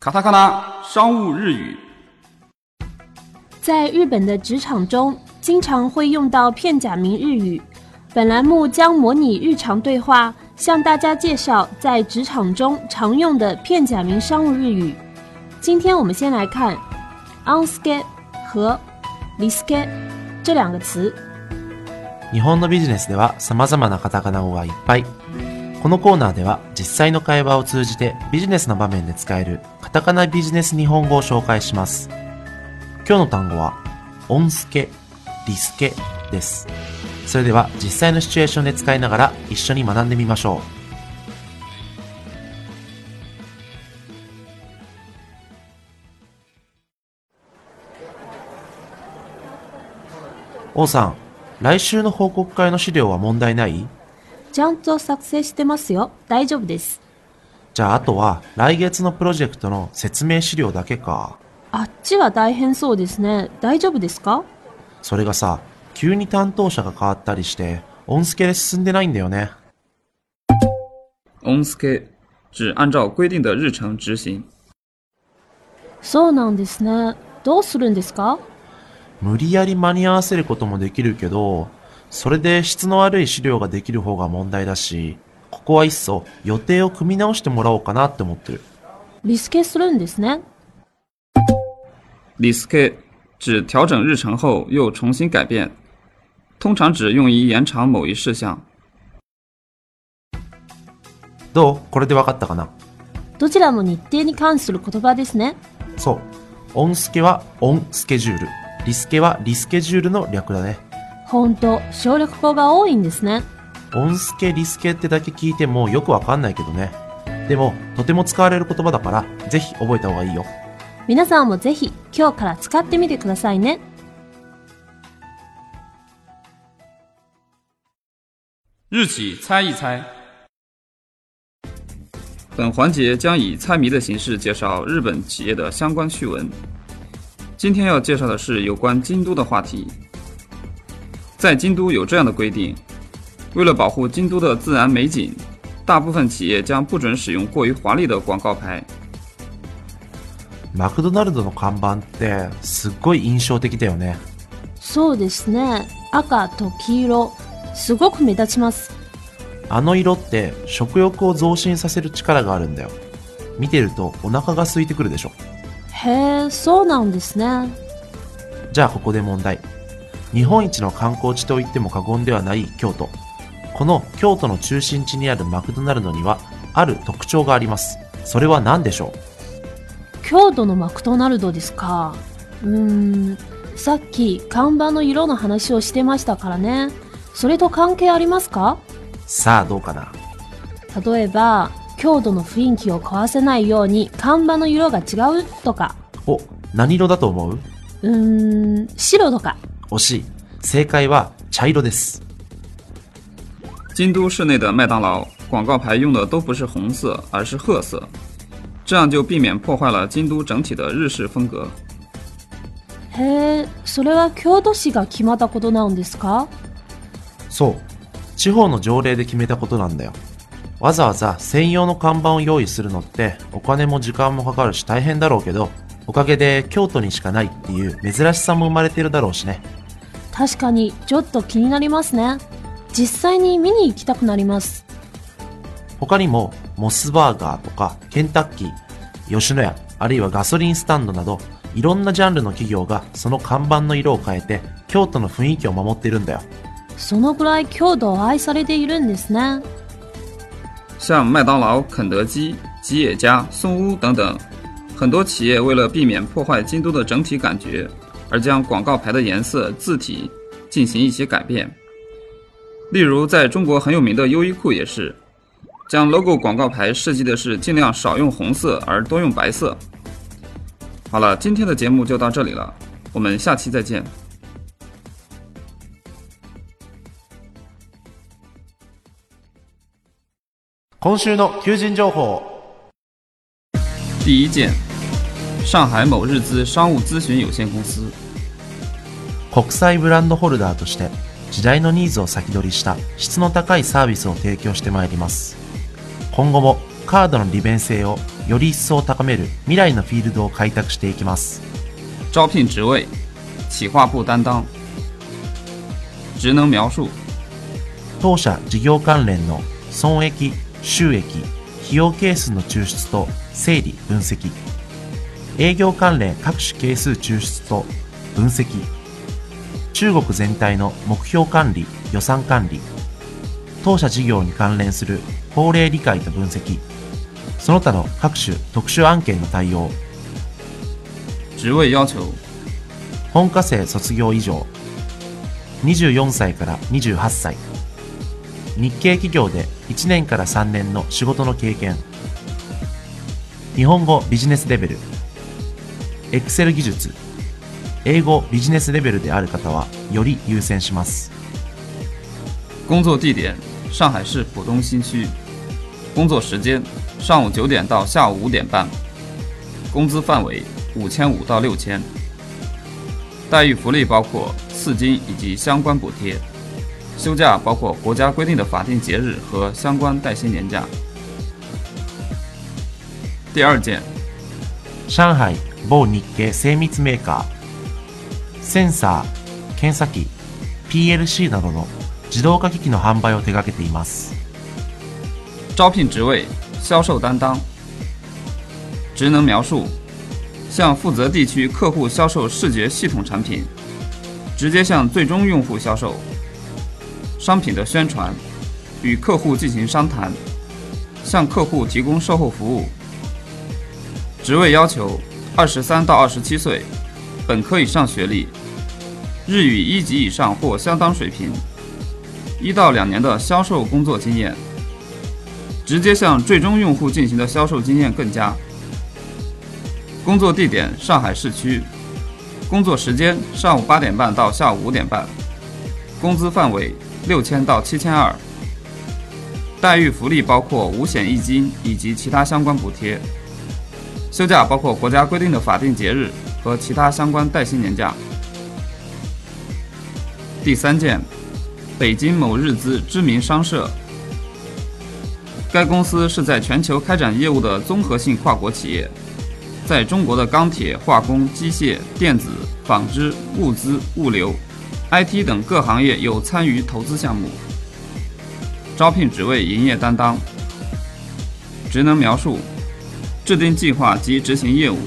卡塔卡纳商务日语，在日本的职场中，经常会用到片假名日语。本栏目将模拟日常对话，向大家介绍在职场中常用的片假名商务日语。今天我们先来看 “on ske” 和 “li ske” 这两个词。日本のビジネスでは様々なカタカナ語がいっぱい。このコーナーでは実際の会話を通じてビジネスの場面で使える カタカナビジネス日本語を紹介します。今日の単語は、オンスケ、リスケです。それでは実際のシチュエーションで使いながら一緒に学んでみましょう。王さん、来週の報告会の資料は問題ない？ちゃんと作成してますよ。大丈夫です。じゃああとは来月のプロジェクトの説明資料だけか。あっちは大変そうですね。大丈夫ですか？それがさ、急に担当者が変わったりして、音スケで進んでないんだよね。on ske 指按照规定的日程执行。そうなんですね。どうするんですか？無理やり間に合わせることもできるけど、それで質の悪い資料ができる方が問題だし、ここはいっそ予定を組み直してもらおうかなって思ってる。リスケするんですね。li ske 指调整日程后又重新改变，通常指用于延长某一事项。どう？これでわかったかな？どちらも日程に関する言葉ですね。そう。オンスケはオンスケジュール。リスケはリスケジュールの略だね。ほんと、省略語が多いんですね。オンスケ、リスケってだけ聞いてもよくわかんないけどね。でも、とても使われる言葉だから、ぜひ覚えた方がいいよ。皆さんもぜひ今日から使ってみてくださいね。日企猜一猜。本环节将以猜谜的形式介绍日本企业的相关趣闻。今天要介绍的是有关京都的话题。在京都有这样的规定：为了保护京都的自然美景，大部分企业将不准使用过于华丽的广告牌。マクドナルドの看板って、すっごい印象的だよね。そうですね。赤と黄色、すごく目立ちます。あの色って、食欲を増進させる力があるんだよ。見てるとお腹が空いてくるでしょ。へえ、そうなんですね。じゃあここで問題。日本一の観光地と言っても過言ではない京都。この京都の中心地にあるマクドナルドには、ある特徴があります。それは何でしょう？京都のマクドナルドですか？うーん、さっき看板の色の話をしてましたからね。それと関係ありますか？さあどうかな？例えば、京都の雰囲気を壊せないように看板の色が違うとか、お、何色だと思う？うーん、白とか。惜しい。正解は茶色です。京都市内的麦当劳广告牌用的都不是红色，而是褐色，这样就避免破坏了京都整体的日式风格。へえ、それは京都市が決まったことなんですか？そう。地方の条例で決めたことなんだよ。わざわざ専用の看板を用意するのってお金も時間もかかるし大変だろうけど、おかげで京都にしかないっていう珍しさも生まれてるだろうしね。確かにちょっと気になりますね。実際に見に行きたくなります。他にもモスバーガーとかケンタッキー、吉野家、あるいはガソリンスタンドなどいろんなジャンルの企業がその看板の色を変えて京都の雰囲気を守っているんだよ。そのぐらい京都を愛されているんですね。像麦当劳、肯德基、吉野家、松屋等等，很多企业为了避免破坏京都的整体感觉，而将广告牌的颜色、字体进行一些改变。例如，在中国很有名的优衣库也是，将 logo 广告牌设计的是尽量少用红色而多用白色。好了，今天的节目就到这里了，我们下期再见。今週の求人情報。第一件，上海某日资商务咨询有限公司。国際ブランドホルダーとして 時代のニーズを先取りした質の高いサービスを提供してまいります。今後もカードの利便性をより一層高める未来のフィールドを開拓していきます。招聘职位：企划部担当。职能描述：当社事業関連の損益収益費用係数の抽出と整理分析。営業関連各種係数抽出と分析中国全体の目標管理予算管理当社事業に関連する法令理解と分析。その他の各種特殊案件の対応。职位要求：本科生卒業以上。24歳から28歳。日系企業で1年から3年の仕事の経験。日本語ビジネスレベル。Excel 技術英語ビジネスレベルである方はより優先します工作地点：上海市浦东新区。工作时间：上午九点到下午五点半。工资范围：五千五到六千。待遇福利包括次金以及相关补贴。休假包括国家规定的法定节日和相关带薪年假。第二件，上海某日系精密メーカーセンサー検査機 PLC などの自動化機器の販売を手掛けています招聘职位：销售担当。职能描述：向负责地区客户销售视觉系统产品，直接向最终用户销售。商品的宣传，与客户进行商谈，向客户提供售后服务。职位要求：二十三到二十七岁， 本科以上学历，日语一级以上或相当水平，一到两年的销售工作经验。直接向最终用户进行的销售经验更佳。工作地点：上海市区。工作时间：上午八点半到下午五点半。工资范围：六千到七千二。待遇福利包括五险一金以及其他相关补贴。休假包括国家规定的法定节日和其他相关带薪年假。第三件，北京某日资知名商社。该公司是在全球开展业务的综合性跨国企业，在中国的钢铁、化工、机械、电子、纺织、物资、物流、IT 等各行业有参与投资项目。招聘职位：营业担当。职能描述：制定计划及执行业务，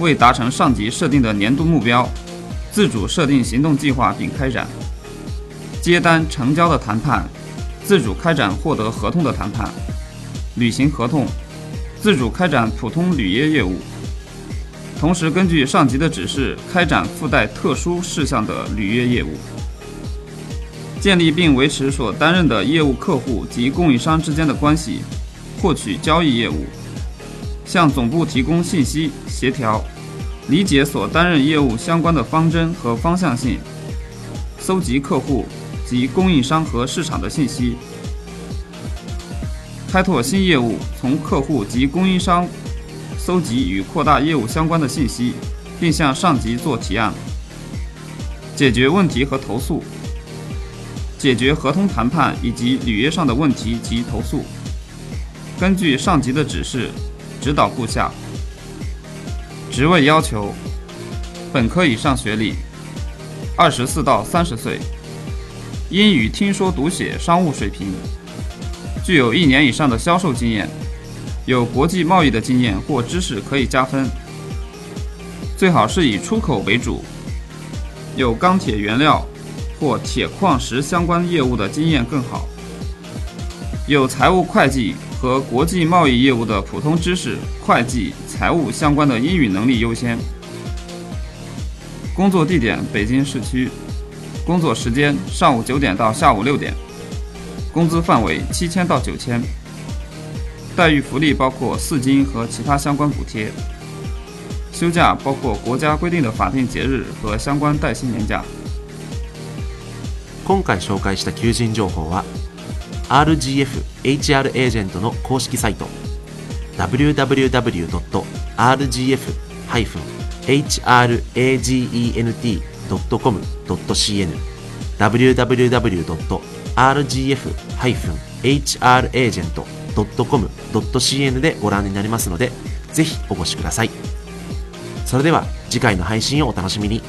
为达成上级设定的年度目标，自主设定行动计划并开展。接单成交的谈判。自主开展获得合同的谈判，履行合同，自主开展普通履约业务，同时根据上级的指示开展附带特殊事项的履约业务，建立并维持所担任的业务客户及供应商之间的关系，获取交易业务，向总部提供信息协调，理解所担任业务相关的方针和方向性，搜集客户。及供应商和市场的信息，开拓新业务，从客户及供应商搜集与扩大业务相关的信息，并向上级做提案，解决问题和投诉，解决合同谈判以及履约上的问题及投诉，根据上级的指示指导部下。职位要求：本科以上学历，二十四到三十岁。英语听说读写商务水平，具有一年以上的销售经验，有国际贸易的经验或知识可以加分。最好是以出口为主，有钢铁原料或铁矿石相关业务的经验更好。有财务会计和国际贸易业务的普通知识、会计、财务相关的英语能力优先。工作地点：北京市区。工作时间：上午九点到下午六点。 工资范围七千到九千，待遇福利包括四金和其他相关补贴，休假包括国家规定的法定节日和相关带薪年假。今回紹介した求人情報は RGF HR エージェントの公式サイト。www.rgf-hragent.com.cn www.rgf-hragent.com.cn でご覧になりますのでぜひお越しください。それでは次回の配信をお楽しみに。